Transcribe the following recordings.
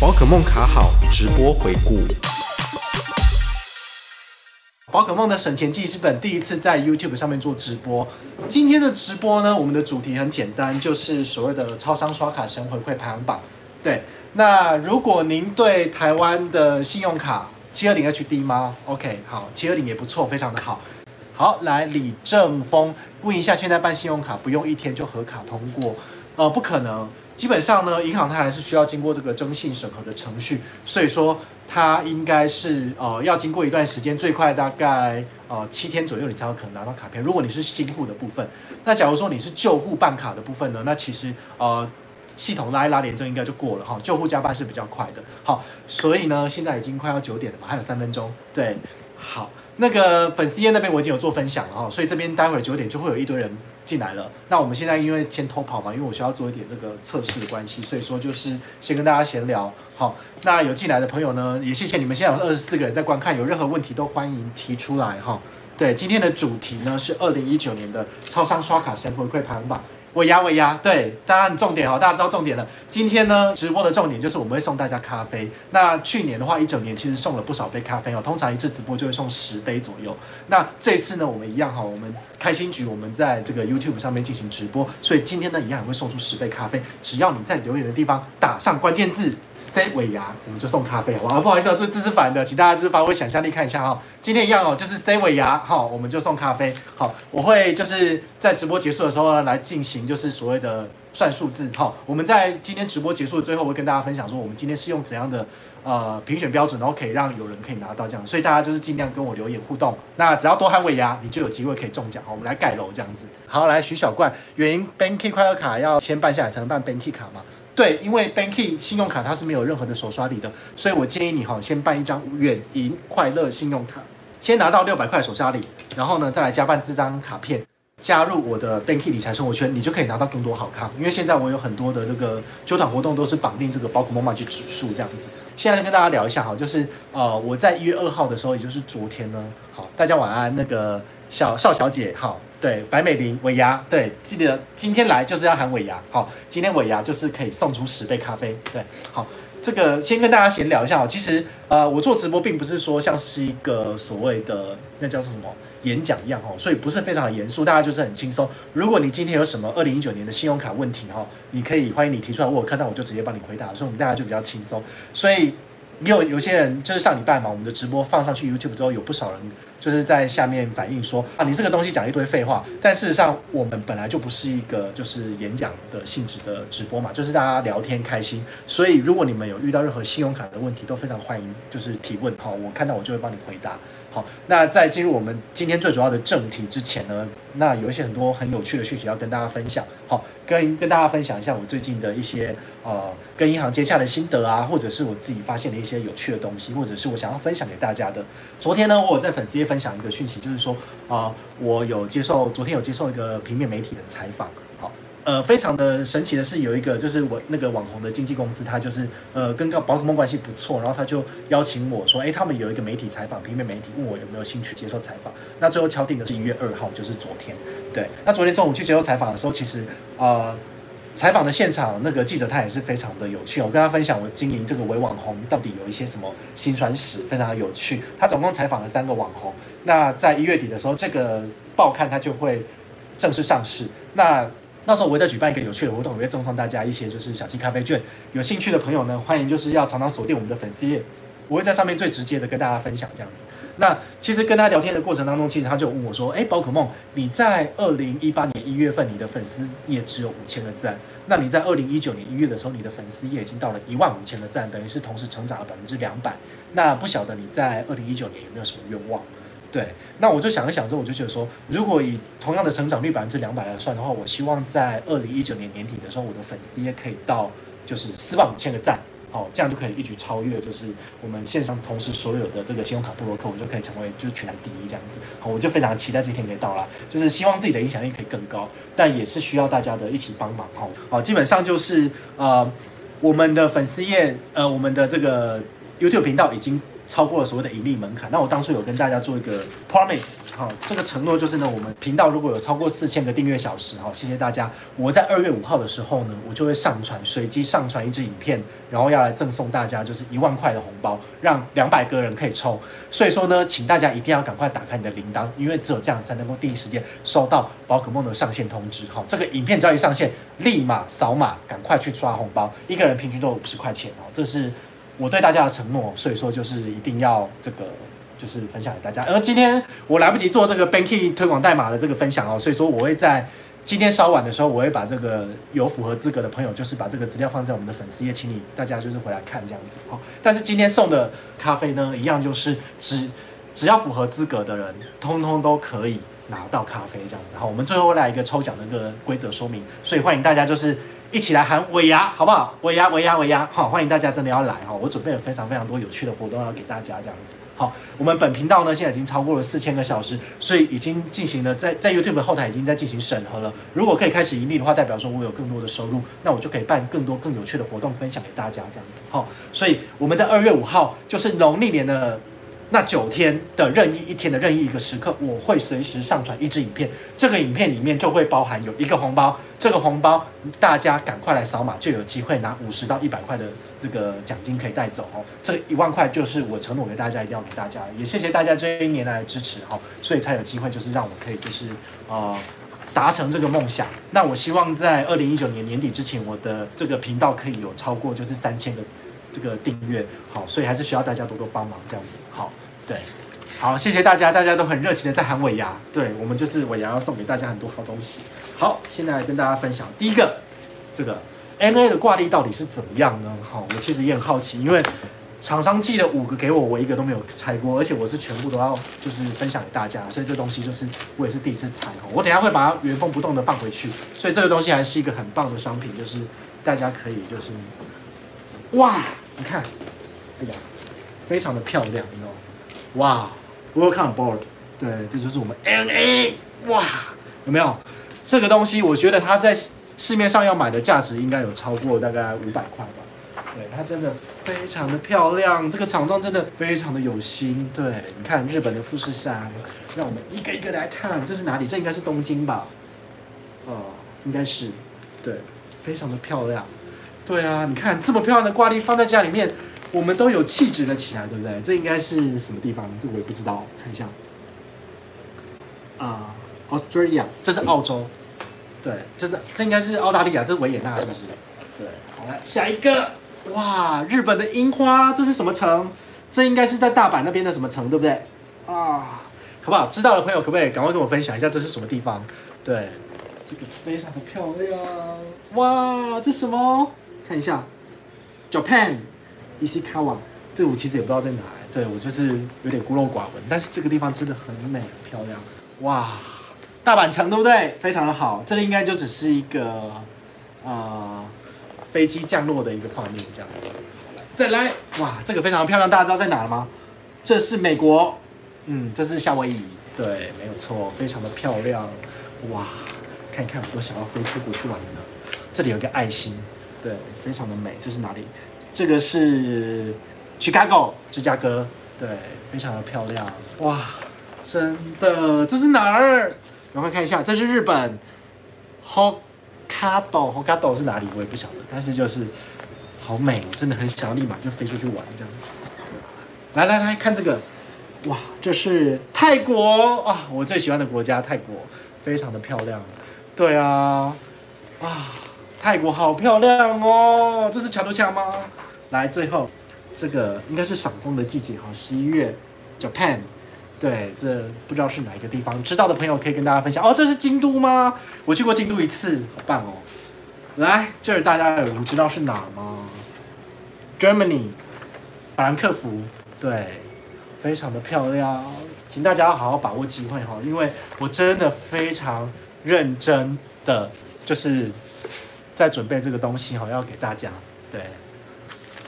宝可梦卡好直播回顾。宝可梦的省钱记事本第一次在 YouTube 上面做直播。今天的直播呢，我们的主题很简单，就是所谓的超商刷卡神回馈排行榜。对，那如果您对台湾的信用卡七二零 HD 吗？OK，好，七二零也不错，非常的好。好，来李正峰问一下，现在办信用卡不用一天就核卡通过？呃，不可能。基本上呢，银行它还是需要经过这个征信审核的程序，所以说它应该是呃要经过一段时间，最快大概呃七天左右，你才有可能拿到卡片。如果你是新户的部分，那假如说你是旧户办卡的部分呢，那其实呃系统拉一拉联证应该就过了哈，旧户加办是比较快的。好，所以呢现在已经快要九点了嘛，还有三分钟，对，好。那个粉丝页那边我已经有做分享了哈，所以这边待会儿九点就会有一堆人进来了。那我们现在因为先偷跑嘛，因为我需要做一点这个测试的关系，所以说就是先跟大家闲聊。好，那有进来的朋友呢，也谢谢你们，现在有二十四个人在观看，有任何问题都欢迎提出来哈。对，今天的主题呢是二零一九年的超商刷卡神回馈排行榜。尾牙尾牙，对，大家重点哦，大家知道重点了。今天呢，直播的重点就是我们会送大家咖啡。那去年的话，一整年其实送了不少杯咖啡哦，通常一次直播就会送十杯左右。那这次呢，我们一样哈，我们开心局我们在这个 YouTube 上面进行直播，所以今天呢，一样也会送出十杯咖啡。只要你在留言的地方打上关键字。塞尾牙，我们就送咖啡，好吧？不好意思，这这是反的，请大家就是发挥想象力看一下哈。今天一样哦，就是塞尾牙，哈，我们就送咖啡。好，我会就是在直播结束的时候呢，来进行就是所谓的算数字。好，我们在今天直播结束的最后，会跟大家分享说，我们今天是用怎样的呃评选标准，然后可以让有人可以拿到这样。所以大家就是尽量跟我留言互动。那只要多喊尾牙，你就有机会可以中奖。好，我们来盖楼这样子。好，来徐小冠，原因 Banky 快乐卡要先办下来才能办 Banky 卡嘛？对，因为 Banky 信用卡它是没有任何的手刷礼的，所以我建议你哈，先办一张远银快乐信用卡，先拿到六百块手刷礼，然后呢再来加办这张卡片，加入我的 Banky 理财生活圈，你就可以拿到更多好康。因为现在我有很多的这个揪团活动都是绑定这个宝可梦 Magic 指数这样子。现在跟大家聊一下哈，就是呃我在一月二号的时候，也就是昨天呢，好，大家晚安，那个小邵小姐好。对，白美玲尾牙，对，记得今天来就是要喊尾牙，好，今天尾牙就是可以送出十杯咖啡，对，好，这个先跟大家闲聊一下哦。其实，呃，我做直播并不是说像是一个所谓的那叫做什么演讲一样哈，所以不是非常的严肃，大家就是很轻松。如果你今天有什么二零一九年的信用卡问题哈，你可以欢迎你提出来，我看到我就直接帮你回答，所以我们大家就比较轻松。所以，有有些人就是上礼拜嘛，我们的直播放上去 YouTube 之后，有不少人。就是在下面反映说啊，你这个东西讲一堆废话，但事实上我们本来就不是一个就是演讲的性质的直播嘛，就是大家聊天开心。所以如果你们有遇到任何信用卡的问题，都非常欢迎就是提问哈，我看到我就会帮你回答。好，那在进入我们今天最主要的正题之前呢，那有一些很多很有趣的讯息要跟大家分享。好，跟跟大家分享一下我最近的一些呃跟银行接洽的心得啊，或者是我自己发现的一些有趣的东西，或者是我想要分享给大家的。昨天呢，我有在粉丝页分享一个讯息，就是说啊，我有接受昨天有接受一个平面媒体的采访。呃，非常的神奇的是，有一个就是我那个网红的经纪公司，他就是呃跟个宝可梦关系不错，然后他就邀请我说，哎，他们有一个媒体采访，平面媒体问我有没有兴趣接受采访。那最后敲定的是一月二号，就是昨天。对，那昨天中午去接受采访的时候，其实呃采访的现场那个记者他也是非常的有趣，我跟他分享我经营这个伪网红到底有一些什么辛酸史，非常的有趣。他总共采访了三个网红，那在一月底的时候，这个报刊它就会正式上市。那到时候我会再举办一个有趣的活动，我会赠送大家一些就是小七咖啡券。有兴趣的朋友呢，欢迎就是要常常锁定我们的粉丝页，我会在上面最直接的跟大家分享这样子。那其实跟他聊天的过程当中，其实他就问我说：“哎，宝可梦，你在二零一八年一月份你的粉丝页只有五千个赞，那你在二零一九年一月的时候，你的粉丝页已经到了一万五千个赞，等于是同时成长了百分之两百。那不晓得你在二零一九年有没有什么愿望？”对，那我就想一想之后，我就觉得说，如果以同样的成长率百分之两百来算的话，我希望在二零一九年年底的时候，我的粉丝也可以到就是四万五千个赞，好，这样就可以一举超越，就是我们线上同时所有的这个信用卡布洛克，我就可以成为就是全台第一这样子。好，我就非常期待这天可以到来，就是希望自己的影响力可以更高，但也是需要大家的一起帮忙。好，好，基本上就是呃，我们的粉丝页，呃，我们的这个 YouTube 频道已经。超过了所谓的盈利门槛。那我当初有跟大家做一个 promise，哈，这个承诺就是呢，我们频道如果有超过四千个订阅小时，哈，谢谢大家。我在二月五号的时候呢，我就会上传随机上传一支影片，然后要来赠送大家就是一万块的红包，让两百个人可以抽。所以说呢，请大家一定要赶快打开你的铃铛，因为只有这样才能够第一时间收到宝可梦的上线通知。哈，这个影片只要一上线，立马扫码，赶快去刷红包，一个人平均都有五十块钱哦，这是。我对大家的承诺，所以说就是一定要这个，就是分享给大家。而今天我来不及做这个 Banky 推广代码的这个分享哦，所以说我会在今天稍晚的时候，我会把这个有符合资格的朋友，就是把这个资料放在我们的粉丝页，请你大家就是回来看这样子哦。但是今天送的咖啡呢，一样就是只只要符合资格的人，通通都可以拿到咖啡这样子。好，我们最后来一个抽奖的一个规则说明，所以欢迎大家就是。一起来喊尾牙，好不好？尾牙，尾牙，尾牙，好，欢迎大家真的要来哈！我准备了非常非常多有趣的活动要给大家，这样子。好，我们本频道呢现在已经超过了四千个小时，所以已经进行了在在 YouTube 的后台已经在进行审核了。如果可以开始盈利的话，代表说我有更多的收入，那我就可以办更多更有趣的活动分享给大家，这样子。好，所以我们在二月五号，就是农历年的。那九天的任意一天的任意一个时刻，我会随时上传一支影片。这个影片里面就会包含有一个红包，这个红包大家赶快来扫码，就有机会拿五十到一百块的这个奖金可以带走哦。这一万块就是我承诺给大家，一定要给大家，也谢谢大家这一年来的支持哈，所以才有机会就是让我可以就是呃达成这个梦想。那我希望在二零一九年年底之前，我的这个频道可以有超过就是三千个。这个订阅好，所以还是需要大家多多帮忙，这样子好，对，好，谢谢大家，大家都很热情的在喊尾牙，对我们就是尾牙要送给大家很多好东西。好，现在来跟大家分享第一个，这个 N A 的挂历到底是怎么样呢？好，我其实也很好奇，因为厂商寄了五个给我，我一个都没有拆过，而且我是全部都要就是分享给大家，所以这东西就是我也是第一次拆哦。我等下会把它原封不动的放回去，所以这个东西还是一个很棒的商品，就是大家可以就是。哇，你看，哎呀，非常的漂亮，你知道吗？哇，Welcome board，对，这就是我们 N A，哇，有没有？这个东西我觉得它在市面上要买的价值应该有超过大概五百块吧。对，它真的非常的漂亮，这个厂装真的非常的有心。对，你看日本的富士山，让我们一个一个来看，这是哪里？这应该是东京吧？哦，应该是，对，非常的漂亮。对啊，你看这么漂亮的挂历放在家里面，我们都有气质了起来，对不对？这应该是什么地方？这我也不知道，看一下。啊，Australia，这是澳洲。对，这是这应该是澳大利亚，这是维也纳，是不是？对，好来下一个。哇，日本的樱花，这是什么城？这应该是在大阪那边的什么城，对不对？啊，好不好？知道的朋友可不可以赶快跟我分享一下这是什么地方？对，这个非常的漂亮。哇，这什么？看一下，Japan Ishikawa，这我其实也不知道在哪，对我就是有点孤陋寡闻，但是这个地方真的很美很漂亮，哇，大阪城对不对？非常的好，这里应该就只是一个呃飞机降落的一个画面这样子。再来，哇，这个非常漂亮，大家知道在哪了吗？这是美国，嗯，这是夏威夷，对，没有错，非常的漂亮，哇，看一看，我都想要飞出国去玩呢。这里有个爱心。对，非常的美。这是哪里？这个是 Chicago，芝加哥。对，非常的漂亮。哇，真的，这是哪儿？赶快看一下，这是日本 Hokkaido，Hokkaido 是哪里？我也不晓得。但是就是好美，我真的很想要立马就飞出去玩这样子。来来来看这个，哇，这是泰国啊，我最喜欢的国家泰国，非常的漂亮。对啊，啊。泰国好漂亮哦，这是桥头桥吗？来，最后这个应该是赏枫的季节哈，十一月，Japan，对，这不知道是哪一个地方，知道的朋友可以跟大家分享哦。这是京都吗？我去过京都一次，好棒哦。来，这儿大家有人知道是哪吗？Germany，法兰克福，对，非常的漂亮，请大家好好把握机会哈，因为我真的非常认真的，就是。在准备这个东西哈，要给大家。对，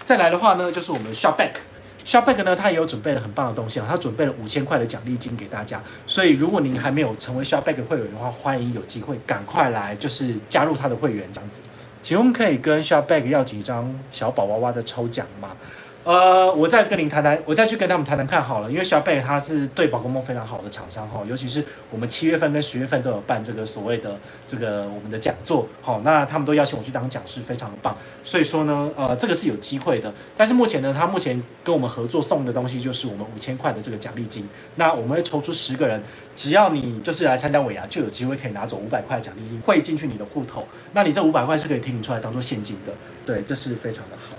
再来的话呢，就是我们 Shopback，Shopback 呢，他也有准备了很棒的东西啊，他准备了五千块的奖励金给大家。所以如果您还没有成为 Shopback 会员的话，欢迎有机会赶快来，就是加入他的会员这样子。请问可以跟 Shopback 要几张小宝娃娃的抽奖吗？呃，我再跟您谈谈，我再去跟他们谈谈看好了，因为小贝他是对宝可梦非常好的厂商哈，尤其是我们七月份跟十月份都有办这个所谓的这个我们的讲座，好，那他们都邀请我去当讲师，非常的棒，所以说呢，呃，这个是有机会的，但是目前呢，他目前跟我们合作送的东西就是我们五千块的这个奖励金，那我们会抽出十个人，只要你就是来参加尾牙，就有机会可以拿走五百块奖励金汇进去你的户头，那你这五百块是可以提领出来当做现金的，对，这是非常的好。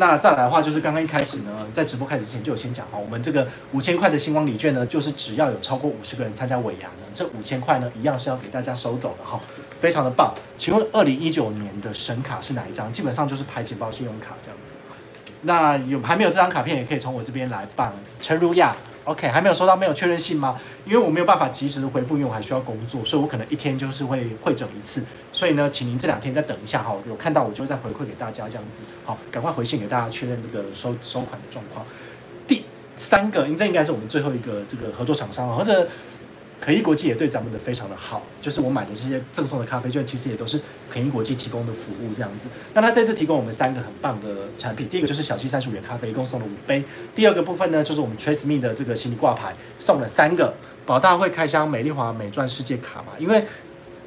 那再来的话，就是刚刚一开始呢，在直播开始之前就有先讲哈，我们这个五千块的星光礼券呢，就是只要有超过五十个人参加尾牙呢，这五千块呢，一样是要给大家收走的哈，非常的棒。请问二零一九年的神卡是哪一张？基本上就是排几包信用卡这样子。那有还没有这张卡片，也可以从我这边来办。陈如亚。OK，还没有收到，没有确认信吗？因为我没有办法及时的回复，因为我还需要工作，所以我可能一天就是会会诊一次。所以呢，请您这两天再等一下哈，有看到我就会再回馈给大家这样子。好，赶快回信给大家确认这个收收款的状况。第三个，因为这应该是我们最后一个这个合作厂商，或者。可益国际也对咱们的非常的好，就是我买的这些赠送的咖啡券，其实也都是可益国际提供的服务这样子。那他这次提供我们三个很棒的产品，第一个就是小七三十五元咖啡，一共送了五杯。第二个部分呢，就是我们 Trace Me 的这个行李挂牌，送了三个宝大会开箱美丽华美钻世界卡嘛，因为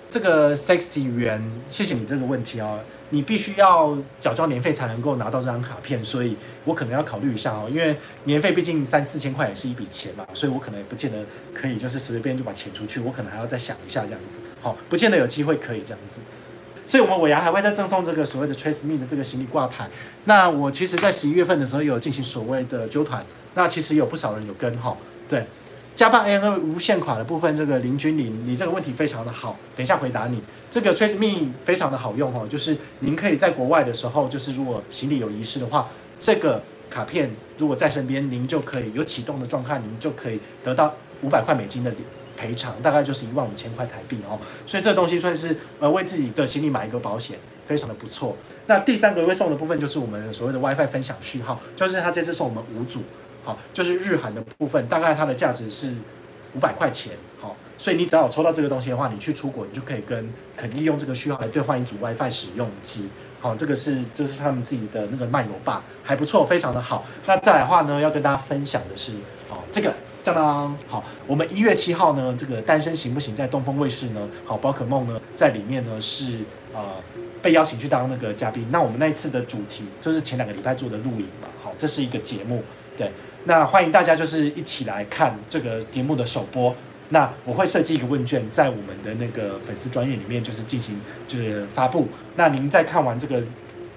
这个 sexy 元，谢谢你这个问题哦。你必须要缴交年费才能够拿到这张卡片，所以我可能要考虑一下哦，因为年费毕竟三四千块也是一笔钱嘛，所以我可能也不见得可以就是随随便就把钱出去，我可能还要再想一下这样子，好，不见得有机会可以这样子。所以我们尾牙还会再赠送这个所谓的 Trace Me 的这个行李挂牌。那我其实在十一月份的时候有进行所谓的揪团，那其实有不少人有跟哈，对。加办 A N 无限款的部分，这个林君林，你这个问题非常的好，等一下回答你。这个 Trace Me 非常的好用哦，就是您可以在国外的时候，就是如果行李有遗失的话，这个卡片如果在身边，您就可以有启动的状态，您就可以得到五百块美金的赔偿，大概就是一万五千块台币哦。所以这个东西算是呃为自己的行李买一个保险，非常的不错。那第三个会送的部分就是我们所谓的 WiFi 分享序号，就是他这次送我们五组。好，就是日韩的部分，大概它的价值是五百块钱。好，所以你只要抽到这个东西的话，你去出国，你就可以跟肯定用这个序号来兑换一组 WiFi 使用机。好，这个是就是他们自己的那个漫游吧，还不错，非常的好。那再来的话呢，要跟大家分享的是，哦，这个，当当，好，我们一月七号呢，这个单身行不行在东风卫视呢？好，宝可梦呢在里面呢是呃被邀请去当那个嘉宾。那我们那一次的主题就是前两个礼拜做的录影嘛。好，这是一个节目，对。那欢迎大家就是一起来看这个节目的首播。那我会设计一个问卷，在我们的那个粉丝专业里面，就是进行就是发布。那您在看完这个。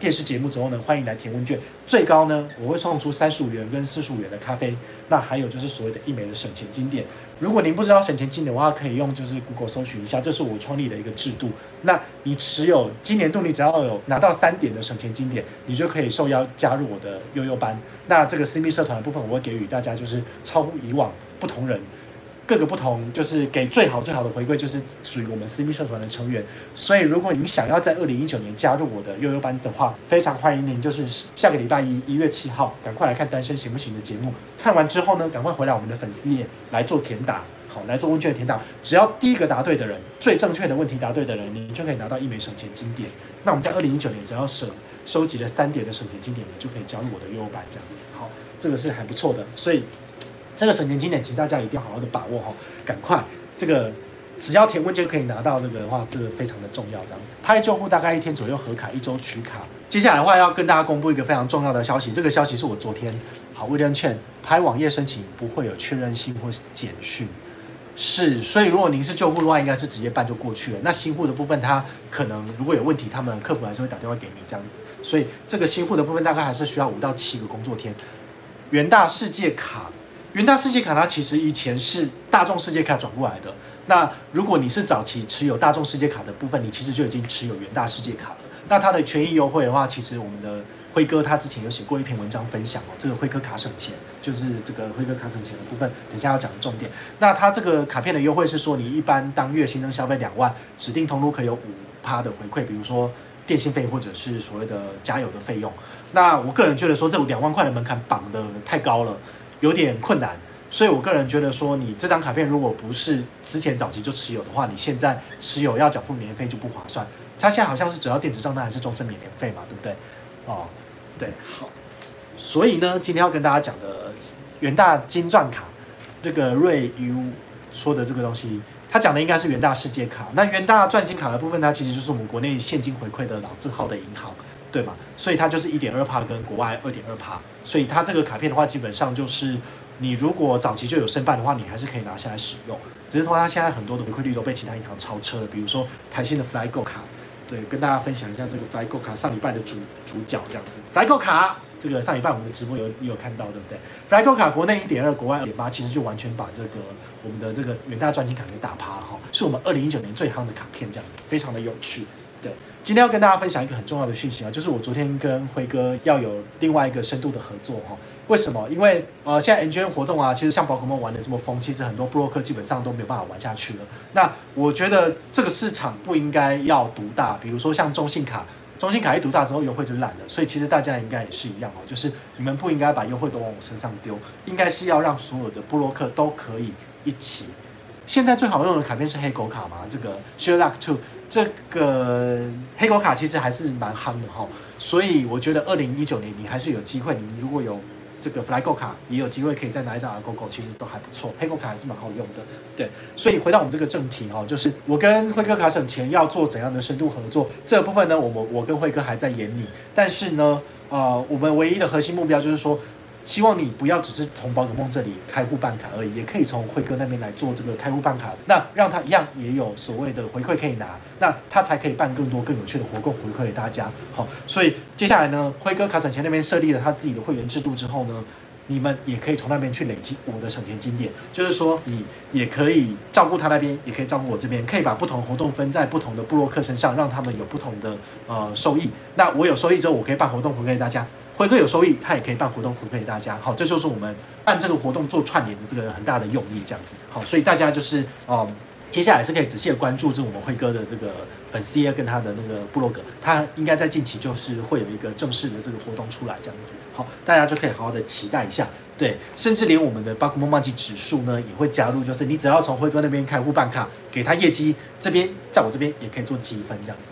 电视节目之后呢，欢迎来填问卷。最高呢，我会送出三十五元跟四十五元的咖啡。那还有就是所谓的一枚的省钱经典。如果您不知道省钱经典的话，可以用就是 Google 搜寻一下，这是我创立的一个制度。那你持有今年度你只要有拿到三点的省钱经典，你就可以受邀加入我的悠悠班。那这个私密社团的部分，我会给予大家就是超乎以往不同人。各个不同，就是给最好最好的回馈，就是属于我们私密社团的成员。所以，如果你想要在二零一九年加入我的悠悠班的话，非常欢迎您。就是下个礼拜一，一月七号，赶快来看《单身行不行》的节目。看完之后呢，赶快回来我们的粉丝页来做填答，好，来做问卷填答。只要第一个答对的人，最正确的问题答对的人，你就可以拿到一枚省钱经典。那我们在二零一九年，只要省收集了三点的省钱经典，你就可以加入我的悠悠班，这样子。好，这个是还不错的。所以。这个省钱经典，请大家一定要好好的把握哈，赶快这个只要填问卷可以拿到这个的话，这个非常的重要。这样拍救护大概一天左右核卡，一周取卡。接下来的话要跟大家公布一个非常重要的消息，这个消息是我昨天好威廉券拍网页申请不会有确认信或是简讯，是，所以如果您是救护的话，应该是直接办就过去了。那新户的部分，他可能如果有问题，他们客服还是会打电话给你这样子。所以这个新户的部分大概还是需要五到七个工作天。元大世界卡。元大世界卡它其实以前是大众世界卡转过来的。那如果你是早期持有大众世界卡的部分，你其实就已经持有元大世界卡了。那它的权益优惠的话，其实我们的辉哥他之前有写过一篇文章分享哦，这个辉哥卡省钱，就是这个辉哥卡省钱的部分，等下要讲的重点。那它这个卡片的优惠是说，你一般当月新增消费两万，指定通路可以有五趴的回馈，比如说电信费或者是所谓的加油的费用。那我个人觉得说，这两万块的门槛绑的太高了。有点困难，所以我个人觉得说，你这张卡片如果不是之前早期就持有的话，你现在持有要缴付年费就不划算。它现在好像是只要电子账单还是终身免年费嘛，对不对？哦，对，好。所以呢，今天要跟大家讲的元大金钻卡，这个瑞 U 说的这个东西，他讲的应该是元大世界卡。那元大钻金卡的部分，它其实就是我们国内现金回馈的老字号的银行，对吗？所以它就是一点二帕跟国外二点二帕，所以它这个卡片的话，基本上就是你如果早期就有申办的话，你还是可以拿下来使用。只是说它现在很多的回馈率都被其他银行超车了，比如说台新的 FlyGo 卡。对，跟大家分享一下这个 FlyGo 卡上礼拜的主主角这样子。FlyGo 卡这个上礼拜我们的直播有有看到，对不对？FlyGo 卡国内一点二，国外二点八，其实就完全把这个我们的这个远大专金卡给打趴哈，是我们二零一九年最夯的卡片这样子，非常的有趣。今天要跟大家分享一个很重要的讯息啊，就是我昨天跟辉哥要有另外一个深度的合作哈。为什么？因为呃，现在 N G N 活动啊，其实像宝可梦玩的这么疯，其实很多布洛克基本上都没有办法玩下去了。那我觉得这个市场不应该要独大，比如说像中信卡，中信卡一独大之后优惠就烂了。所以其实大家应该也是一样哦，就是你们不应该把优惠都往我身上丢，应该是要让所有的布洛克都可以一起。现在最好用的卡片是黑狗卡嘛？这个 Share Luck Two，这个黑狗卡其实还是蛮夯的哈。所以我觉得二零一九年你还是有机会，你如果有。这个 FlyGo 卡也有机会可以再拿一张 GoGo，其实都还不错。黑狗卡还是蛮好用的，对。所以回到我们这个正题哈，就是我跟辉哥卡省钱要做怎样的深度合作，这部分呢，我们我跟辉哥还在演你，但是呢，呃，我们唯一的核心目标就是说。希望你不要只是从宝可梦这里开户办卡而已，也可以从辉哥那边来做这个开户办卡，那让他一样也有所谓的回馈可以拿，那他才可以办更多更有趣的活动回馈给大家。好，所以接下来呢，辉哥卡省钱那边设立了他自己的会员制度之后呢，你们也可以从那边去累积我的省钱经典，就是说你也可以照顾他那边，也可以照顾我这边，可以把不同活动分在不同的部落客身上，让他们有不同的呃收益。那我有收益之后，我可以办活动回馈给大家。辉哥有收益，他也可以办活动回馈给大家。好，这就是我们办这个活动做串联的这个很大的用意，这样子。好，所以大家就是哦，接下来是可以仔细的关注这我们辉哥的这个粉丝页跟他的那个部落格，他应该在近期就是会有一个正式的这个活动出来，这样子。好，大家就可以好好的期待一下。对，甚至连我们的巴克梦梦记指数呢也会加入，就是你只要从辉哥那边开户办卡，给他业绩，这边在我这边也可以做积分，这样子。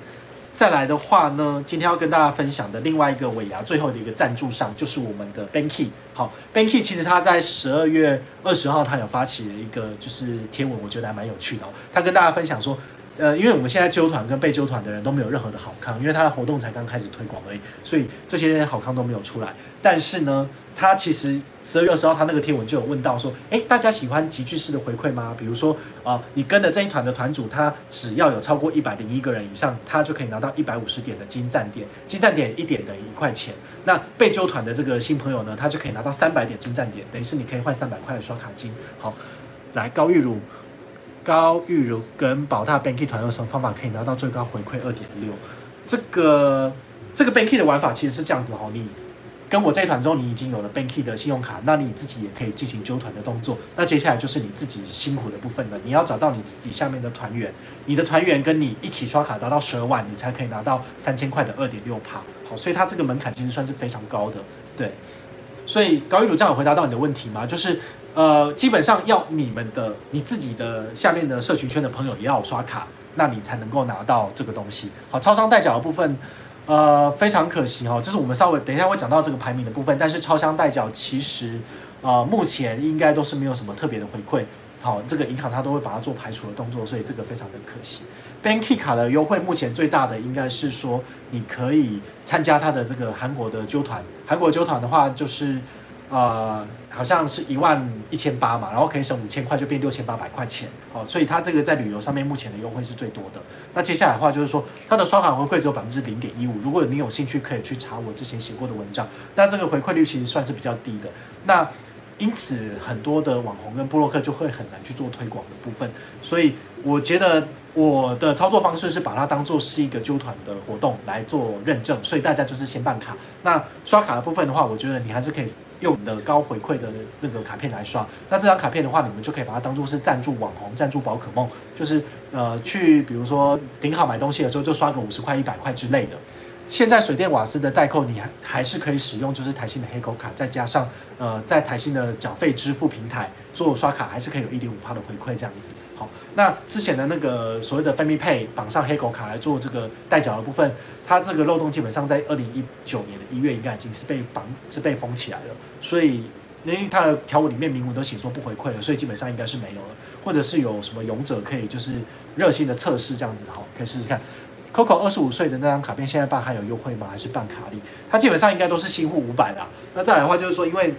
再来的话呢，今天要跟大家分享的另外一个尾牙最后的一个赞助商，就是我们的 Banky。好，Banky 其实他在十二月二十号，他有发起了一个就是贴文，我觉得还蛮有趣的哦。他跟大家分享说，呃，因为我们现在揪团跟被揪团的人都没有任何的好康，因为他的活动才刚开始推广而已，所以这些好康都没有出来。但是呢，他其实十二月二十号他那个贴文就有问到说，哎，大家喜欢集聚式的回馈吗？比如说啊，你跟的这一团的团主，他只要有超过一百零一个人以上，他就可以拿到一百五十点的金赞点，金赞点一点等于一块钱。那被揪团的这个新朋友呢，他就可以拿到三百点金赞点，等于是你可以换三百块的刷卡金。好，来高玉如，高玉如跟宝大 Banky 团有什么方法可以拿到最高回馈二点六？这个这个 Banky 的玩法其实是这样子哈，你。跟我这一团中，你已经有了 Banky 的信用卡，那你自己也可以进行揪团的动作。那接下来就是你自己辛苦的部分了，你要找到你自己下面的团员，你的团员跟你一起刷卡达到十二万，你才可以拿到三千块的二点六趴。好，所以它这个门槛其实算是非常高的。对，所以高玉如这样回答到你的问题吗？就是呃，基本上要你们的你自己的下面的社群圈的朋友也要刷卡，那你才能够拿到这个东西。好，超商代缴的部分。呃，非常可惜哈，就是我们稍微等一下会讲到这个排名的部分，但是超商代缴其实，呃，目前应该都是没有什么特别的回馈，好，这个银行它都会把它做排除的动作，所以这个非常的可惜。Banky 卡的优惠目前最大的应该是说，你可以参加它的这个韩国的揪团，韩国揪团的话就是。呃，好像是一万一千八嘛，然后可以省五千块，就变六千八百块钱。哦，所以它这个在旅游上面目前的优惠是最多的。那接下来的话就是说，它的刷卡回馈只有百分之零点一五。如果你有兴趣，可以去查我之前写过的文章。那这个回馈率其实算是比较低的。那因此很多的网红跟布洛克就会很难去做推广的部分。所以我觉得我的操作方式是把它当做是一个揪团的活动来做认证。所以大家就是先办卡。那刷卡的部分的话，我觉得你还是可以。用你的高回馈的那个卡片来刷，那这张卡片的话，你们就可以把它当做是赞助网红、赞助宝可梦，就是呃去比如说顶好买东西的时候就刷个五十块、一百块之类的。现在水电瓦斯的代扣，你还还是可以使用，就是台新的黑狗卡，再加上呃，在台新的缴费支付平台做刷卡，还是可以有一点五趴的回馈这样子。好，那之前的那个所谓的 Family Pay 绑上黑狗卡来做这个代缴的部分，它这个漏洞基本上在二零一九年的一月应该已经是被绑是被封起来了，所以因为它的条文里面明文都写说不回馈了，所以基本上应该是没有了，或者是有什么勇者可以就是热心的测试这样子，好，可以试试看。Coco 二十五岁的那张卡片现在办还有优惠吗？还是办卡利？它基本上应该都是新户五百啦。那再来的话就是说，因为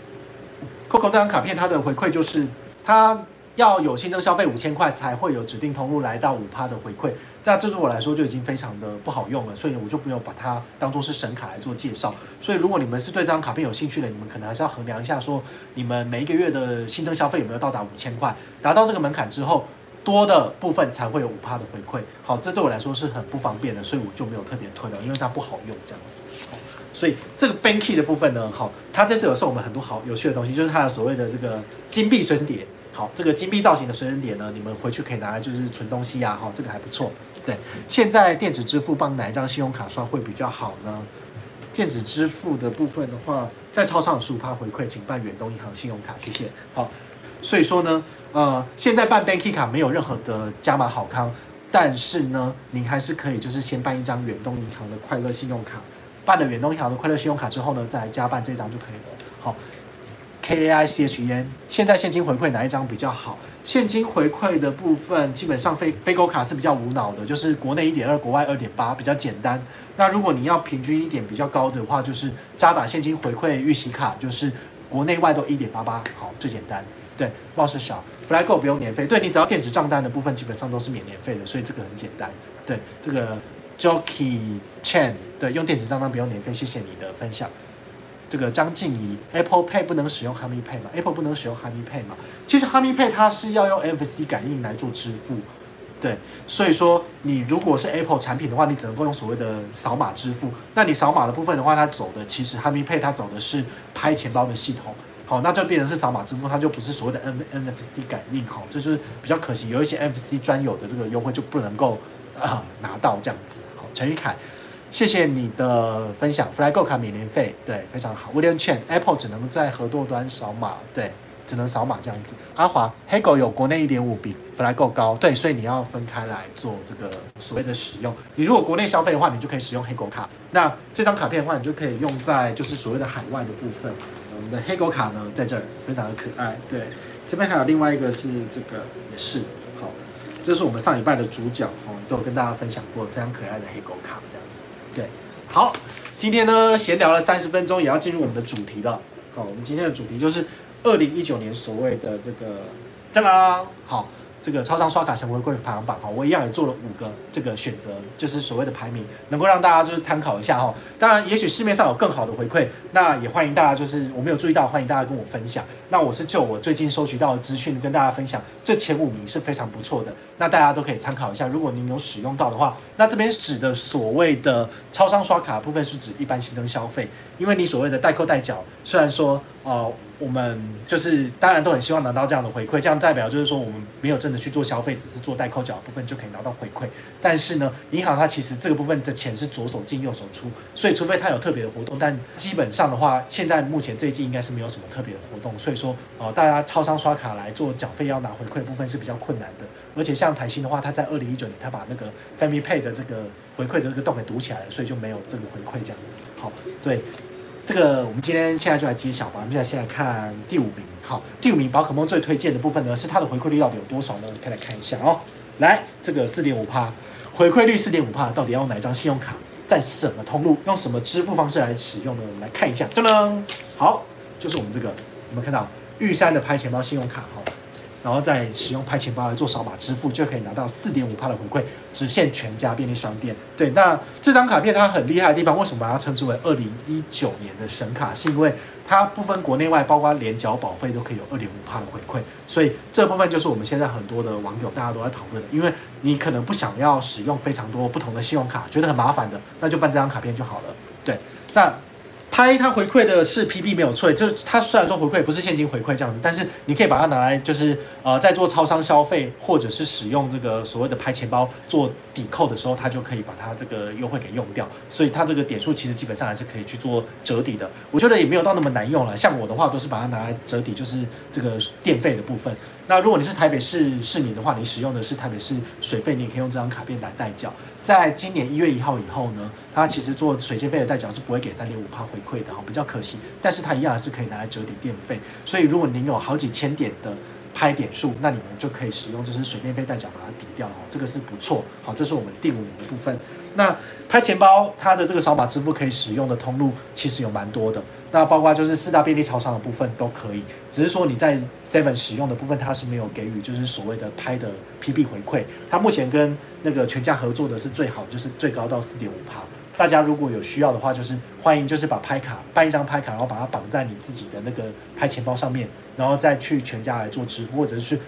Coco 那张卡片它的回馈就是它要有新增消费五千块才会有指定通路来到五趴的回馈。那这对我来说就已经非常的不好用了，所以我就没有把它当做是神卡来做介绍。所以如果你们是对这张卡片有兴趣的，你们可能还是要衡量一下，说你们每一个月的新增消费有没有到达五千块，达到这个门槛之后。多的部分才会有五趴的回馈，好，这对我来说是很不方便的，所以我就没有特别推了，因为它不好用这样子。所以这个 Banky 的部分呢，好，它这次有送我们很多好有趣的东西，就是它的所谓的这个金币随身碟。好，这个金币造型的随身碟呢，你们回去可以拿来就是存东西呀，哈，这个还不错。对，现在电子支付帮哪一张信用卡刷会比较好呢？电子支付的部分的话，在超商十五趴回馈，请办远东银行信用卡，谢谢。好。所以说呢，呃，现在办 Banky 卡没有任何的加码好康，但是呢，您还是可以就是先办一张远东银行的快乐信用卡，办了远东银行的快乐信用卡之后呢，再来加办这张就可以了。好，K A I C H N，现在现金回馈哪一张比较好？现金回馈的部分基本上飞飞狗卡是比较无脑的，就是国内一点二，国外二点八，比较简单。那如果你要平均一点比较高的话，就是渣打现金回馈预习卡，就是国内外都一点八八，好，最简单。对，貌似小，Flygo 不用年费，对你只要电子账单的部分基本上都是免年费的，所以这个很简单。对，这个 Jockey Chen，对，用电子账单不用年费，谢谢你的分享。这个张静怡，Apple Pay 不能使用 Honey Pay 嘛？Apple 不能使用 Honey Pay 嘛？其实 Honey Pay 它是要用 NFC 感应来做支付，对，所以说你如果是 Apple 产品的话，你只能够用所谓的扫码支付。那你扫码的部分的话，它走的其实 Honey Pay 它走的是拍钱包的系统。好，那就变成是扫码支付，它就不是所谓的 N NFC 感应，好，这是比较可惜，有一些 NFC 专有的这个优惠就不能够啊拿到这样子。好，陈玉凯，谢谢你的分享，Flygo 卡免年费，对，非常好。William Chen，Apple 只能在合作端扫码，对，只能扫码这样子。阿华，黑狗有国内一点五比 Flygo 高，对，所以你要分开来做这个所谓的使用。你如果国内消费的话，你就可以使用黑狗卡，那这张卡片的话，你就可以用在就是所谓的海外的部分。我们的黑狗卡呢，在这儿非常的可爱。对，这边还有另外一个是这个，也是好，这是我们上礼拜的主角哦，都有跟大家分享过非常可爱的黑狗卡这样子。对，好，今天呢闲聊了三十分钟，也要进入我们的主题了。好，我们今天的主题就是二零一九年所谓的这个，当啦，好。这个超商刷卡成为贵排行榜哈，我一样也做了五个这个选择，就是所谓的排名，能够让大家就是参考一下哈。当然，也许市面上有更好的回馈，那也欢迎大家就是我没有注意到，欢迎大家跟我分享。那我是就我最近收集到的资讯跟大家分享，这前五名是非常不错的，那大家都可以参考一下。如果您有使用到的话，那这边指的所谓的超商刷卡部分是指一般新增消费，因为你所谓的代扣代缴，虽然说哦。我们就是当然都很希望拿到这样的回馈，这样代表就是说我们没有真的去做消费，只是做代扣缴的部分就可以拿到回馈。但是呢，银行它其实这个部分的钱是左手进右手出，所以除非它有特别的活动，但基本上的话，现在目前这一季应该是没有什么特别的活动。所以说，呃，大家超商刷卡来做缴费要拿回馈的部分是比较困难的。而且像台新的话，它在二零一九年它把那个 Family Pay 的这个回馈的这个洞给堵起来了，所以就没有这个回馈这样子。好，对。这个我们今天现在就来揭晓吧。我们现在先来看第五名。好，第五名宝可梦最推荐的部分呢，是它的回馈率到底有多少呢？可以来看一下哦。来，这个四点五帕，回馈率四点五帕，到底要用哪张信用卡，在什么通路，用什么支付方式来使用呢？我们来看一下。噔噔，好，就是我们这个，有没有看到玉山的拍钱包信用卡？哈。然后再使用拍钱包来做扫码支付，就可以拿到四点五帕的回馈，只限全家便利商店。对，那这张卡片它很厉害的地方，为什么把它称之为二零一九年的神卡？是因为它不分国内外，包括连缴保费都可以有二点五帕的回馈。所以这部分就是我们现在很多的网友大家都在讨论的，因为你可能不想要使用非常多不同的信用卡，觉得很麻烦的，那就办这张卡片就好了。对，那。拍它回馈的是 PB 没有错，就是它虽然说回馈不是现金回馈这样子，但是你可以把它拿来就是呃在做超商消费或者是使用这个所谓的拍钱包做抵扣的时候，它就可以把它这个优惠给用掉，所以它这个点数其实基本上还是可以去做折抵的。我觉得也没有到那么难用了，像我的话都是把它拿来折抵，就是这个电费的部分。那如果你是台北市市民的话，你使用的是台北市水费，你也可以用这张卡片来代缴。在今年一月一号以后呢，它其实做水电费的代缴是不会给三点五帕回馈的哈，比较可惜。但是它一样是可以拿来折抵电费。所以如果您有好几千点的拍点数，那你们就可以使用就是水电费代缴把它抵掉哦，这个是不错。好，这是我们第五名的部分。那拍钱包它的这个扫码支付可以使用的通路其实有蛮多的。那包括就是四大便利超商的部分都可以，只是说你在 Seven 使用的部分，它是没有给予就是所谓的拍的 PB 回馈。它目前跟那个全家合作的是最好，就是最高到四点五趴。大家如果有需要的话，就是欢迎就是把拍卡办一张拍卡，然后把它绑在你自己的那个拍钱包上面，然后再去全家来做支付，或者是去。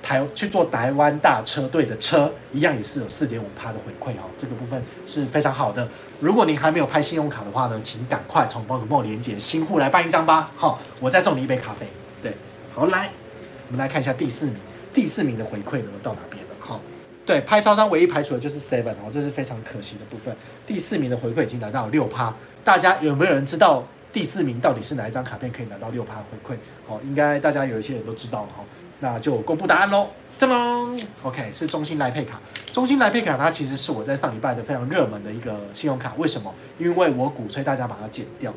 台去做台湾大车队的车，一样也是有四点五趴的回馈哦，这个部分是非常好的。如果您还没有拍信用卡的话呢，请赶快从宝可梦连接新户来办一张吧。好，我再送你一杯咖啡。对，好来，我们来看一下第四名，第四名的回馈呢到哪边？对，拍超商唯一排除的就是 Seven 哦，这是非常可惜的部分。第四名的回馈已经拿到六趴，大家有没有人知道第四名到底是哪一张卡片可以拿到六趴回馈？好，应该大家有一些人都知道了哈。那就公布答案喽，噔噔，OK，是中信来配卡。中信来配卡它其实是我在上礼拜的非常热门的一个信用卡，为什么？因为我鼓吹大家把它剪掉。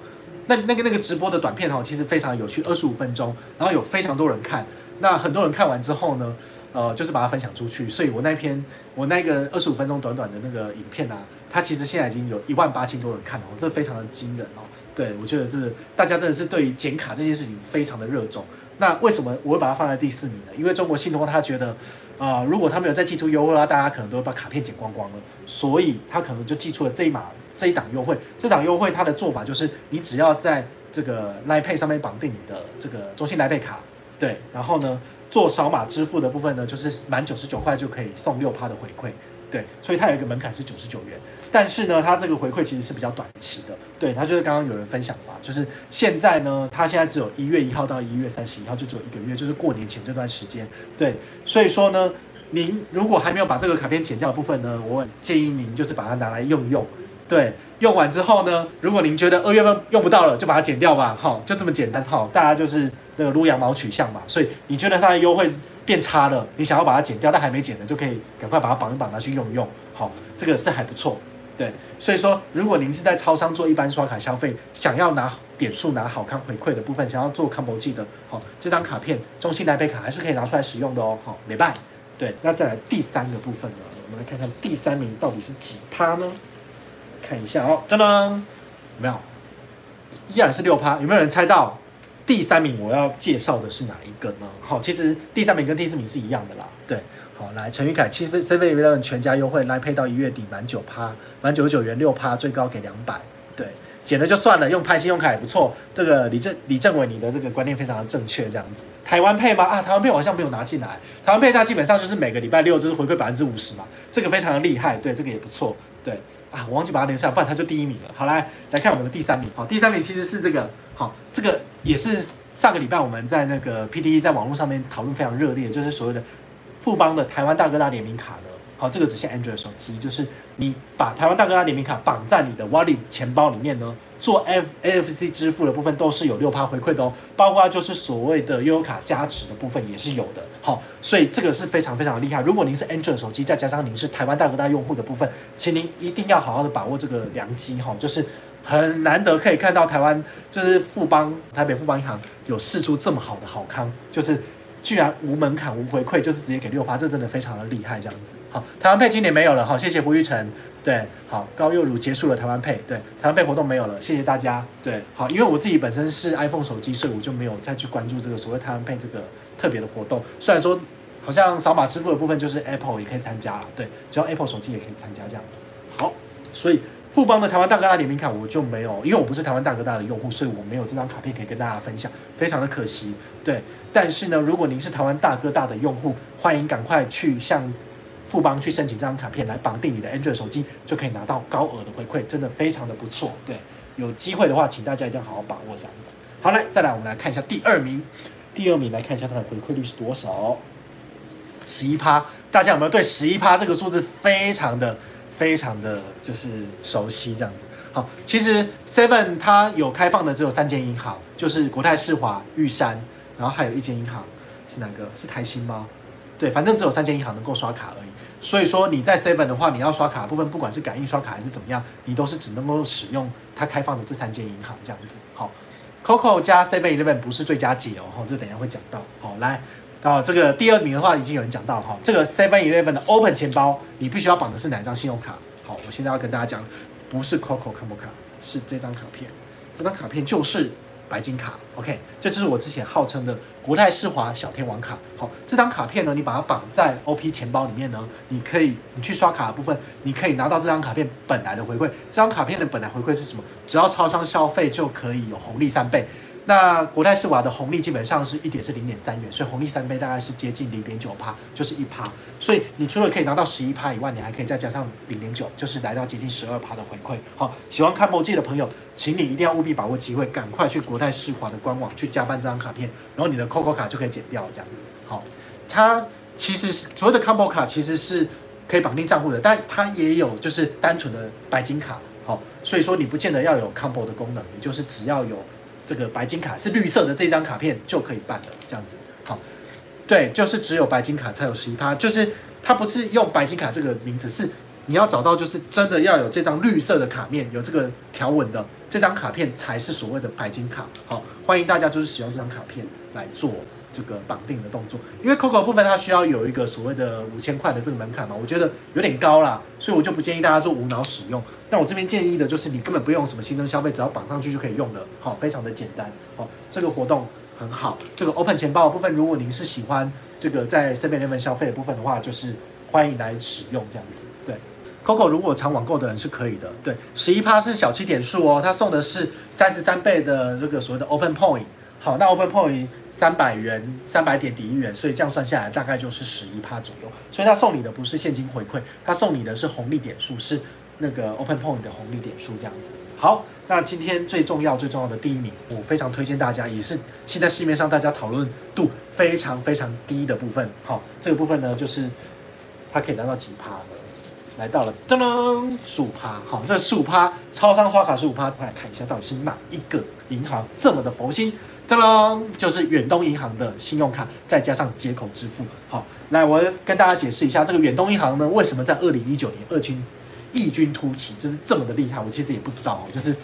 那那个那个直播的短片哈，其实非常有趣，二十五分钟，然后有非常多人看。那很多人看完之后呢，呃，就是把它分享出去。所以我那篇我那个二十五分钟短短的那个影片啊，它其实现在已经有一万八千多人看了，我这非常的惊人哦。对我觉得这大家真的是对于剪卡这件事情非常的热衷。那为什么我会把它放在第四名呢？因为中国信托他觉得，啊，如果他没有再寄出优惠的话，大家可能都会把卡片剪光光了，所以他可能就寄出了这一码这一档优惠。这档优惠它的做法就是，你只要在这个 l i p a y 上面绑定你的这个中信 Line Pay 卡，对，然后呢做扫码支付的部分呢，就是满九十九块就可以送六趴的回馈，对，所以它有一个门槛是九十九元。但是呢，它这个回馈其实是比较短期的，对，它就是刚刚有人分享嘛，就是现在呢，它现在只有一月一号到一月三十一号，就只有一个月，就是过年前这段时间，对，所以说呢，您如果还没有把这个卡片剪掉的部分呢，我建议您就是把它拿来用用，对，用完之后呢，如果您觉得二月份用不到了，就把它剪掉吧，好，就这么简单，好，大家就是那个撸羊毛取向嘛，所以你觉得它的优惠变差了，你想要把它剪掉，但还没剪的，就可以赶快把它绑一绑拿去用一用，好，这个是还不错。对，所以说，如果您是在超商做一般刷卡消费，想要拿点数、拿好看回馈的部分，想要做 combo 记的，好，这张卡片中信来贝卡还是可以拿出来使用的哦，好，没拜。对，那再来第三个部分呢，我们来看看第三名到底是几趴呢？看一下哦，真的有没有？依然是六趴，有没有人猜到第三名我要介绍的是哪一个呢？好，其实第三名跟第四名是一样的啦，对。好，来陈玉凯七分 seven eleven 全家优惠来配到一月底满九趴，满九十九元六趴，最高给两百。对，减了就算了，用拍信用卡也不错。这个李正李政委，你的这个观念非常的正确，这样子。台湾配吗？啊，台湾配好像没有拿进来。台湾配它基本上就是每个礼拜六就是回馈百分之五十嘛，这个非常的厉害。对，这个也不错。对，啊，我忘记把它留下，不然它就第一名了。好，来来看我们的第三名。好，第三名其实是这个。好，这个也是上个礼拜我们在那个 P D E 在网络上面讨论非常热烈，就是所谓的。富邦的台湾大哥大联名卡的？好，这个只限 Android 手机，就是你把台湾大哥大联名卡绑在你的 Wallet 钱包里面呢，做 F NFC 支付的部分都是有六趴回馈的哦，包括就是所谓的悠游卡加持的部分也是有的。好，所以这个是非常非常厉害。如果您是 Android 手机，再加上您是台湾大哥大用户的部分，请您一定要好好的把握这个良机哈，就是很难得可以看到台湾就是富邦台北富邦银行有试出这么好的好康，就是。居然无门槛无回馈，就是直接给六趴，这真的非常的厉害，这样子。好，台湾配今年没有了，好，谢谢胡玉成。对，好，高佑如结束了台湾配，对，台湾配活动没有了，谢谢大家。对，好，因为我自己本身是 iPhone 手机，所以我就没有再去关注这个所谓台湾配这个特别的活动。虽然说好像扫码支付的部分就是 Apple 也可以参加了，对，只要 Apple 手机也可以参加这样子。好，所以。富邦的台湾大哥大联名卡我就没有，因为我不是台湾大哥大的用户，所以我没有这张卡片可以跟大家分享，非常的可惜。对，但是呢，如果您是台湾大哥大的用户，欢迎赶快去向富邦去申请这张卡片来绑定你的 Android 手机，就可以拿到高额的回馈，真的非常的不错。对，有机会的话，请大家一定要好好把握这样子。好来，再来我们来看一下第二名，第二名来看一下它的回馈率是多少？十一趴，大家有没有对十一趴这个数字非常的、非常的就是熟悉这样子？好，其实 Seven 它有开放的只有三间银行，就是国泰世华、玉山，然后还有一间银行是哪个？是台新吗？对，反正只有三间银行能够刷卡而已。所以说你在 Seven 的话，你要刷卡部分，不管是感应刷卡还是怎么样，你都是只能够使用它开放的这三间银行这样子。好，Coco 加 Seven Eleven 不是最佳解哦，哈，这等一下会讲到。好，来。啊，这个第二名的话已经有人讲到哈，这个 Seven Eleven 的 Open 钱包，你必须要绑的是哪一张信用卡？好，我现在要跟大家讲，不是 Coco c o m o 卡，是这张卡片，这张卡片就是白金卡。OK，这就是我之前号称的国泰世华小天王卡。好，这张卡片呢，你把它绑在 OP 钱包里面呢，你可以你去刷卡的部分，你可以拿到这张卡片本来的回馈。这张卡片的本来回馈是什么？只要超商消费就可以有红利三倍。那国泰世华的红利基本上是一点是零点三元，所以红利三倍大概是接近零点九趴，就是一趴。所以你除了可以拿到十一趴以外，你还可以再加上零点九，就是来到接近十二趴的回馈。好，喜欢看魔戒的朋友，请你一定要务必把握机会，赶快去国泰世华的官网去加办这张卡片，然后你的 COCO 卡就可以减掉这样子。好，它其实是所谓的 Combo 卡其实是可以绑定账户的，但它也有就是单纯的白金卡。好，所以说你不见得要有 Combo 的功能，也就是只要有。这个白金卡是绿色的这张卡片就可以办了，这样子好，对，就是只有白金卡才有十一趴，就是它不是用白金卡这个名字，是你要找到就是真的要有这张绿色的卡面，有这个条纹的这张卡片才是所谓的白金卡。好，欢迎大家就是使用这张卡片来做。这个绑定的动作，因为 COCO 部分它需要有一个所谓的五千块的这个门槛嘛，我觉得有点高啦，所以我就不建议大家做无脑使用。那我这边建议的就是你根本不用什么新增消费，只要绑上去就可以用的，好，非常的简单。好，这个活动很好。这个 Open 钱包的部分，如果您是喜欢这个在 Seven Eleven 消费的部分的话，就是欢迎来使用这样子。对，COCO 如果常网购的人是可以的。对，十一趴是小七点数哦，他送的是三十三倍的这个所谓的 Open Point。好，那 Open Point 三百元，三百点抵一元，所以这样算下来大概就是十一趴左右。所以他送你的不是现金回馈，他送你的是红利点数，是那个 Open Point 的红利点数这样子。好，那今天最重要最重要的第一名，我非常推荐大家，也是现在市面上大家讨论度非常非常低的部分。好，这个部分呢，就是它可以达到几趴呢？来到了噔噔十五趴。好，这十五趴超商刷卡十五趴，来看一下到底是哪一个银行这么的佛心。噔噔，就是远东银行的信用卡，再加上接口支付。好，来我跟大家解释一下，这个远东银行呢，为什么在二零一九年二军异军突起，就是这么的厉害？我其实也不知道哦，就是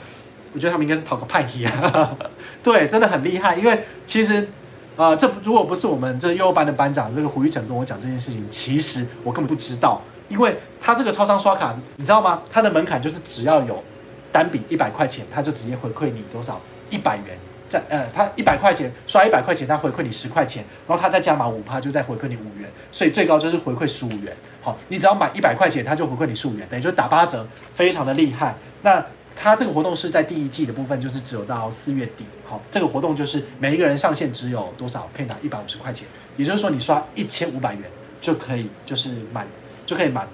我觉得他们应该是讨个派系啊。对，真的很厉害，因为其实啊，这如果不是我们这幼儿班的班长这个胡玉成跟我讲这件事情，其实我根本不知道，因为他这个超商刷卡，你知道吗？他的门槛就是只要有单笔一百块钱，他就直接回馈你多少一百元。在呃，他一百块钱刷一百块钱，他回馈你十块钱，然后他再加码五趴，就再回馈你五元，所以最高就是回馈十五元。好，你只要买一百块钱，他就回馈你十五元，等于就打八折，非常的厉害。那他这个活动是在第一季的部分，就是只有到四月底。好，这个活动就是每一个人上限只有多少，可以拿一百五十块钱，也就是说你刷一千五百元就可以，就是满就可以满。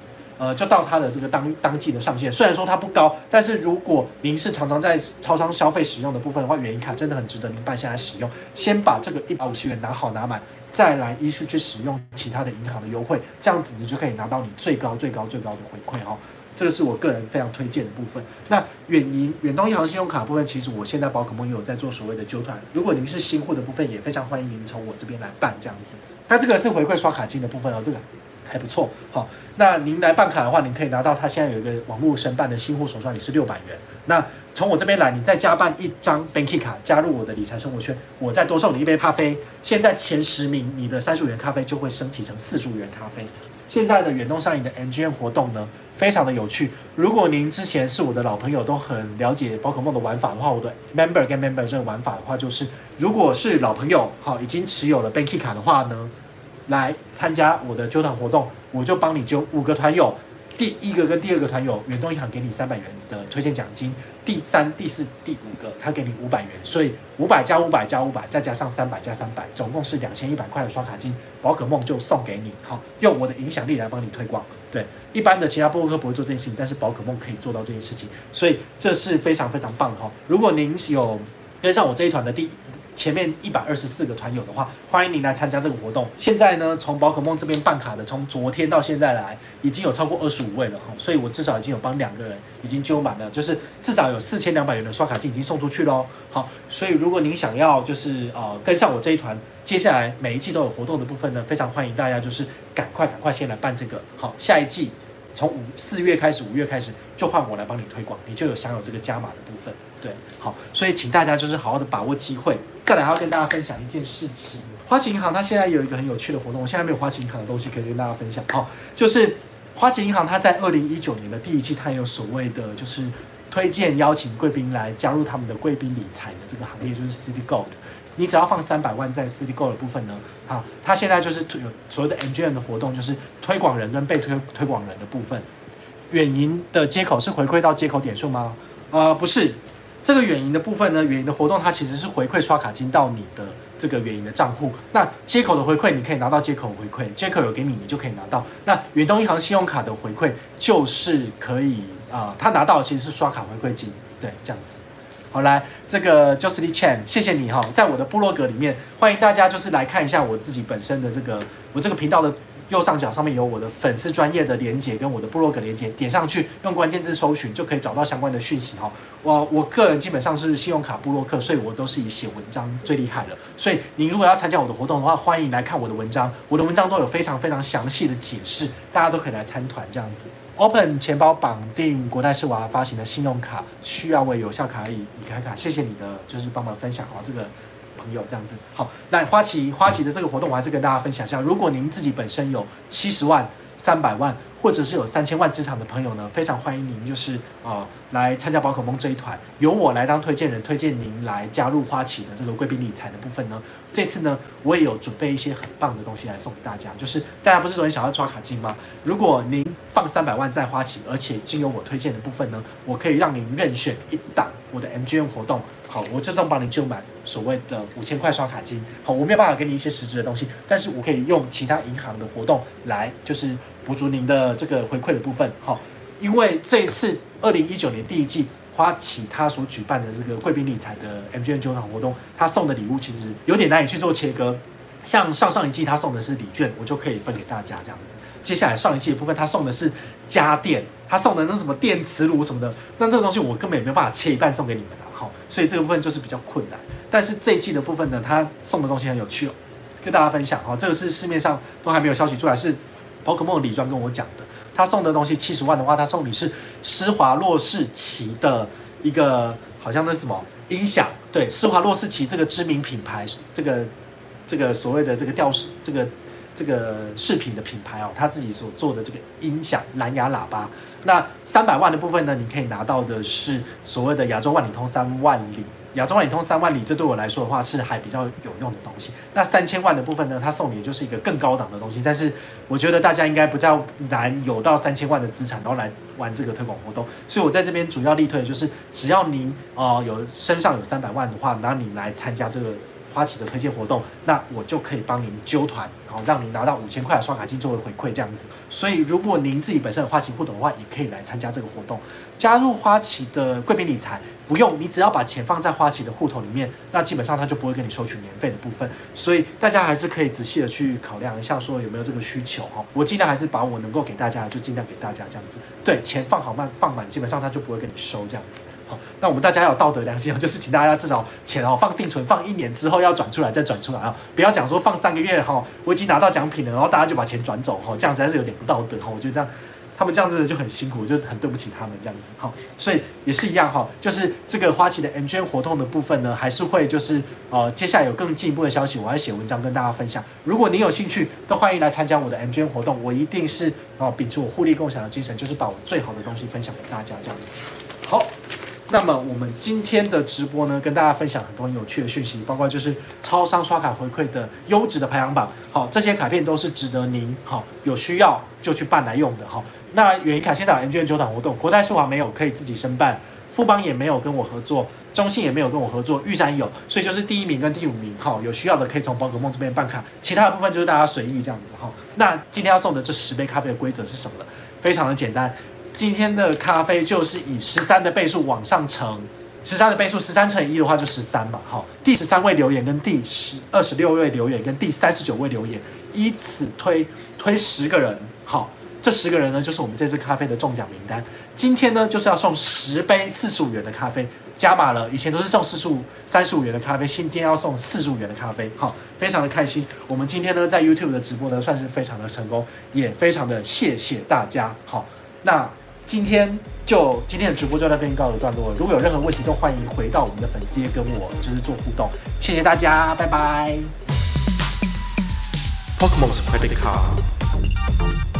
呃，就到它的这个当当季的上限，虽然说它不高，但是如果您是常常在超商消费使用的部分的话，原银卡真的很值得您办下来使用。先把这个一百五十元拿好拿满，再来依序去使用其他的银行的优惠，这样子你就可以拿到你最高最高最高的回馈哦。这个是我个人非常推荐的部分。那远银远东银行信用卡部分，其实我现在宝可梦也有在做所谓的揪团，如果您是新户的部分，也非常欢迎您从我这边来办这样子。那这个是回馈刷卡金的部分哦，这个。还不错，好，那您来办卡的话，您可以拿到他现在有一个网络申办的新户手刷，也是六百元。那从我这边来，你再加办一张 Banky 卡，加入我的理财生活圈，我再多送你一杯咖啡。现在前十名，你的三十五元咖啡就会升级成四十五元咖啡。现在的远东上影的 MGM 活动呢，非常的有趣。如果您之前是我的老朋友，都很了解宝可梦的玩法的话，我的 Member 跟 Member 这个玩法的话，就是如果是老朋友，好，已经持有了 Banky 卡的话呢。来参加我的揪团活动，我就帮你揪五个团友，第一个跟第二个团友，远东银行给你三百元的推荐奖金，第三、第四、第五个他给你五百元，所以五百加五百加五百，再加上三百加三百，总共是两千一百块的刷卡金，宝可梦就送给你，好，用我的影响力来帮你推广。对，一般的其他博客不会做这件事情，但是宝可梦可以做到这件事情，所以这是非常非常棒的哈。如果您有跟上我这一团的第。前面一百二十四个团友的话，欢迎您来参加这个活动。现在呢，从宝可梦这边办卡的，从昨天到现在来，已经有超过二十五位了哈，所以我至少已经有帮两个人已经揪满了，就是至少有四千两百元的刷卡金已经送出去喽。好，所以如果您想要就是呃跟上我这一团，接下来每一季都有活动的部分呢，非常欢迎大家就是赶快赶快先来办这个。好，下一季从五四月开始，五月开始就换我来帮你推广，你就有享有这个加码的部分。对，好，所以请大家就是好好的把握机会。再来要跟大家分享一件事情，花旗银行它现在有一个很有趣的活动，我现在没有花旗银行的东西可以跟大家分享。好，就是花旗银行它在二零一九年的第一期，它有所谓的就是推荐邀请贵宾来加入他们的贵宾理财的这个行业，就是 City Gold。你只要放三百万在 City Gold 的部分呢，啊，它现在就是有所谓的 ngm 的活动，就是推广人跟被推推广人的部分，远银的接口是回馈到接口点数吗？呃，不是。这个远银的部分呢，远银的活动它其实是回馈刷卡金到你的这个远银的账户。那接口的回馈你可以拿到接口回馈，接口有给你，你就可以拿到。那远东银行信用卡的回馈就是可以啊，他拿到其实是刷卡回馈金，对，这样子。好，来这个 Josely Chan，谢谢你哈，在我的部落格里面，欢迎大家就是来看一下我自己本身的这个我这个频道的。右上角上面有我的粉丝专业的连接跟我的部落格连接，点上去用关键字搜寻就可以找到相关的讯息哈。我我个人基本上是信用卡部落客，所以我都是以写文章最厉害了。所以你如果要参加我的活动的话，欢迎来看我的文章，我的文章都有非常非常详细的解释，大家都可以来参团这样子。Open 钱包绑定国泰世华发行的信用卡，需要为有效卡以以开卡，谢谢你的就是帮忙分享哦这个。朋友这样子好，那花旗花旗的这个活动，我还是跟大家分享一下。如果您自己本身有七十万、三百万。或者是有三千万资产的朋友呢，非常欢迎您，就是啊来参加宝可梦这一团，由我来当推荐人，推荐您来加入花旗的这个贵宾理财的部分呢。这次呢，我也有准备一些很棒的东西来送给大家，就是大家不是很想要刷卡金吗？如果您放三百万在花旗，而且经由我推荐的部分呢，我可以让您任选一档我的 MGM 活动，好，我自动帮您就满所谓的五千块刷卡金。好，我没有办法给你一些实质的东西，但是我可以用其他银行的活动来，就是。补足您的这个回馈的部分，好，因为这一次二零一九年第一季花旗他所举办的这个贵宾理财的 MGN 酒场活动，他送的礼物其实有点难以去做切割。像上上一季他送的是礼券，我就可以分给大家这样子。接下来上一季的部分，他送的是家电，他送的那什么电磁炉什么的，那这个东西我根本也没有办法切一半送给你们了，好，所以这个部分就是比较困难。但是这一季的部分呢，他送的东西很有趣哦，跟大家分享哈，这个是市面上都还没有消息出来是。宝可梦李专跟我讲的，他送的东西七十万的话，他送你是施华洛世奇的一个，好像那什么音响，对，施华洛世奇这个知名品牌，这个这个所谓的这个吊饰，这个这个饰品的品牌哦，他自己所做的这个音响蓝牙喇叭。那三百万的部分呢，你可以拿到的是所谓的亚洲万里通三万里。亚洲万里通三万里，这对我来说的话是还比较有用的东西。那三千万的部分呢，它送你就是一个更高档的东西。但是我觉得大家应该不太难有到三千万的资产，然后来玩这个推广活动。所以我在这边主要力推的就是，只要您啊有身上有三百万的话，那你来参加这个。花旗的推荐活动，那我就可以帮您揪团，好让您拿到五千块的刷卡金作为回馈，这样子。所以如果您自己本身有花旗户头的话，也可以来参加这个活动，加入花旗的贵宾理财，不用你只要把钱放在花旗的户头里面，那基本上他就不会跟你收取年费的部分。所以大家还是可以仔细的去考量一下，说有没有这个需求哈。我尽量还是把我能够给大家的，就尽量给大家这样子。对，钱放好慢放满，基本上他就不会跟你收这样子。那我们大家要有道德良心哦，就是请大家至少钱哦放定存放一年之后要转出来再转出来啊，不要讲说放三个月哈，我已经拿到奖品了，然后大家就把钱转走哈，这样子还是有点不道德哈。我觉得这样他们这样子就很辛苦，就很对不起他们这样子哈。所以也是一样哈，就是这个花旗的 M 捐活动的部分呢，还是会就是呃接下来有更进一步的消息，我要写文章跟大家分享。如果你有兴趣，都欢迎来参加我的 M 捐活动，我一定是哦秉持我互利共享的精神，就是把我最好的东西分享给大家这样子。好。那么我们今天的直播呢，跟大家分享很多很有趣的讯息，包括就是超商刷卡回馈的优质的排行榜。好，这些卡片都是值得您好有需要就去办来用的哈。那远银卡先导 M 券九档活动，国泰世华没有，可以自己申办；富邦也没有跟我合作，中信也没有跟我合作，玉山有，所以就是第一名跟第五名哈，有需要的可以从宝可梦这边办卡，其他的部分就是大家随意这样子哈。那今天要送的这十杯咖啡的规则是什么呢？非常的简单。今天的咖啡就是以十三的倍数往上乘，十三的倍数，十三乘以一的话就十三嘛。好，第十三位留言跟第十二十六位留言跟第三十九位留言，以此推推十个人。好，这十个人呢就是我们这次咖啡的中奖名单。今天呢就是要送十杯四十五元的咖啡，加码了。以前都是送四十五、三十五元的咖啡，今天要送四十五元的咖啡。好，非常的开心。我们今天呢在 YouTube 的直播呢算是非常的成功，也非常的谢谢大家。好，那。今天就今天的直播就到这边告一段落。如果有任何问题，都欢迎回到我们的粉丝页跟我就是做互动。谢谢大家，拜拜。Pokemon Credit Card。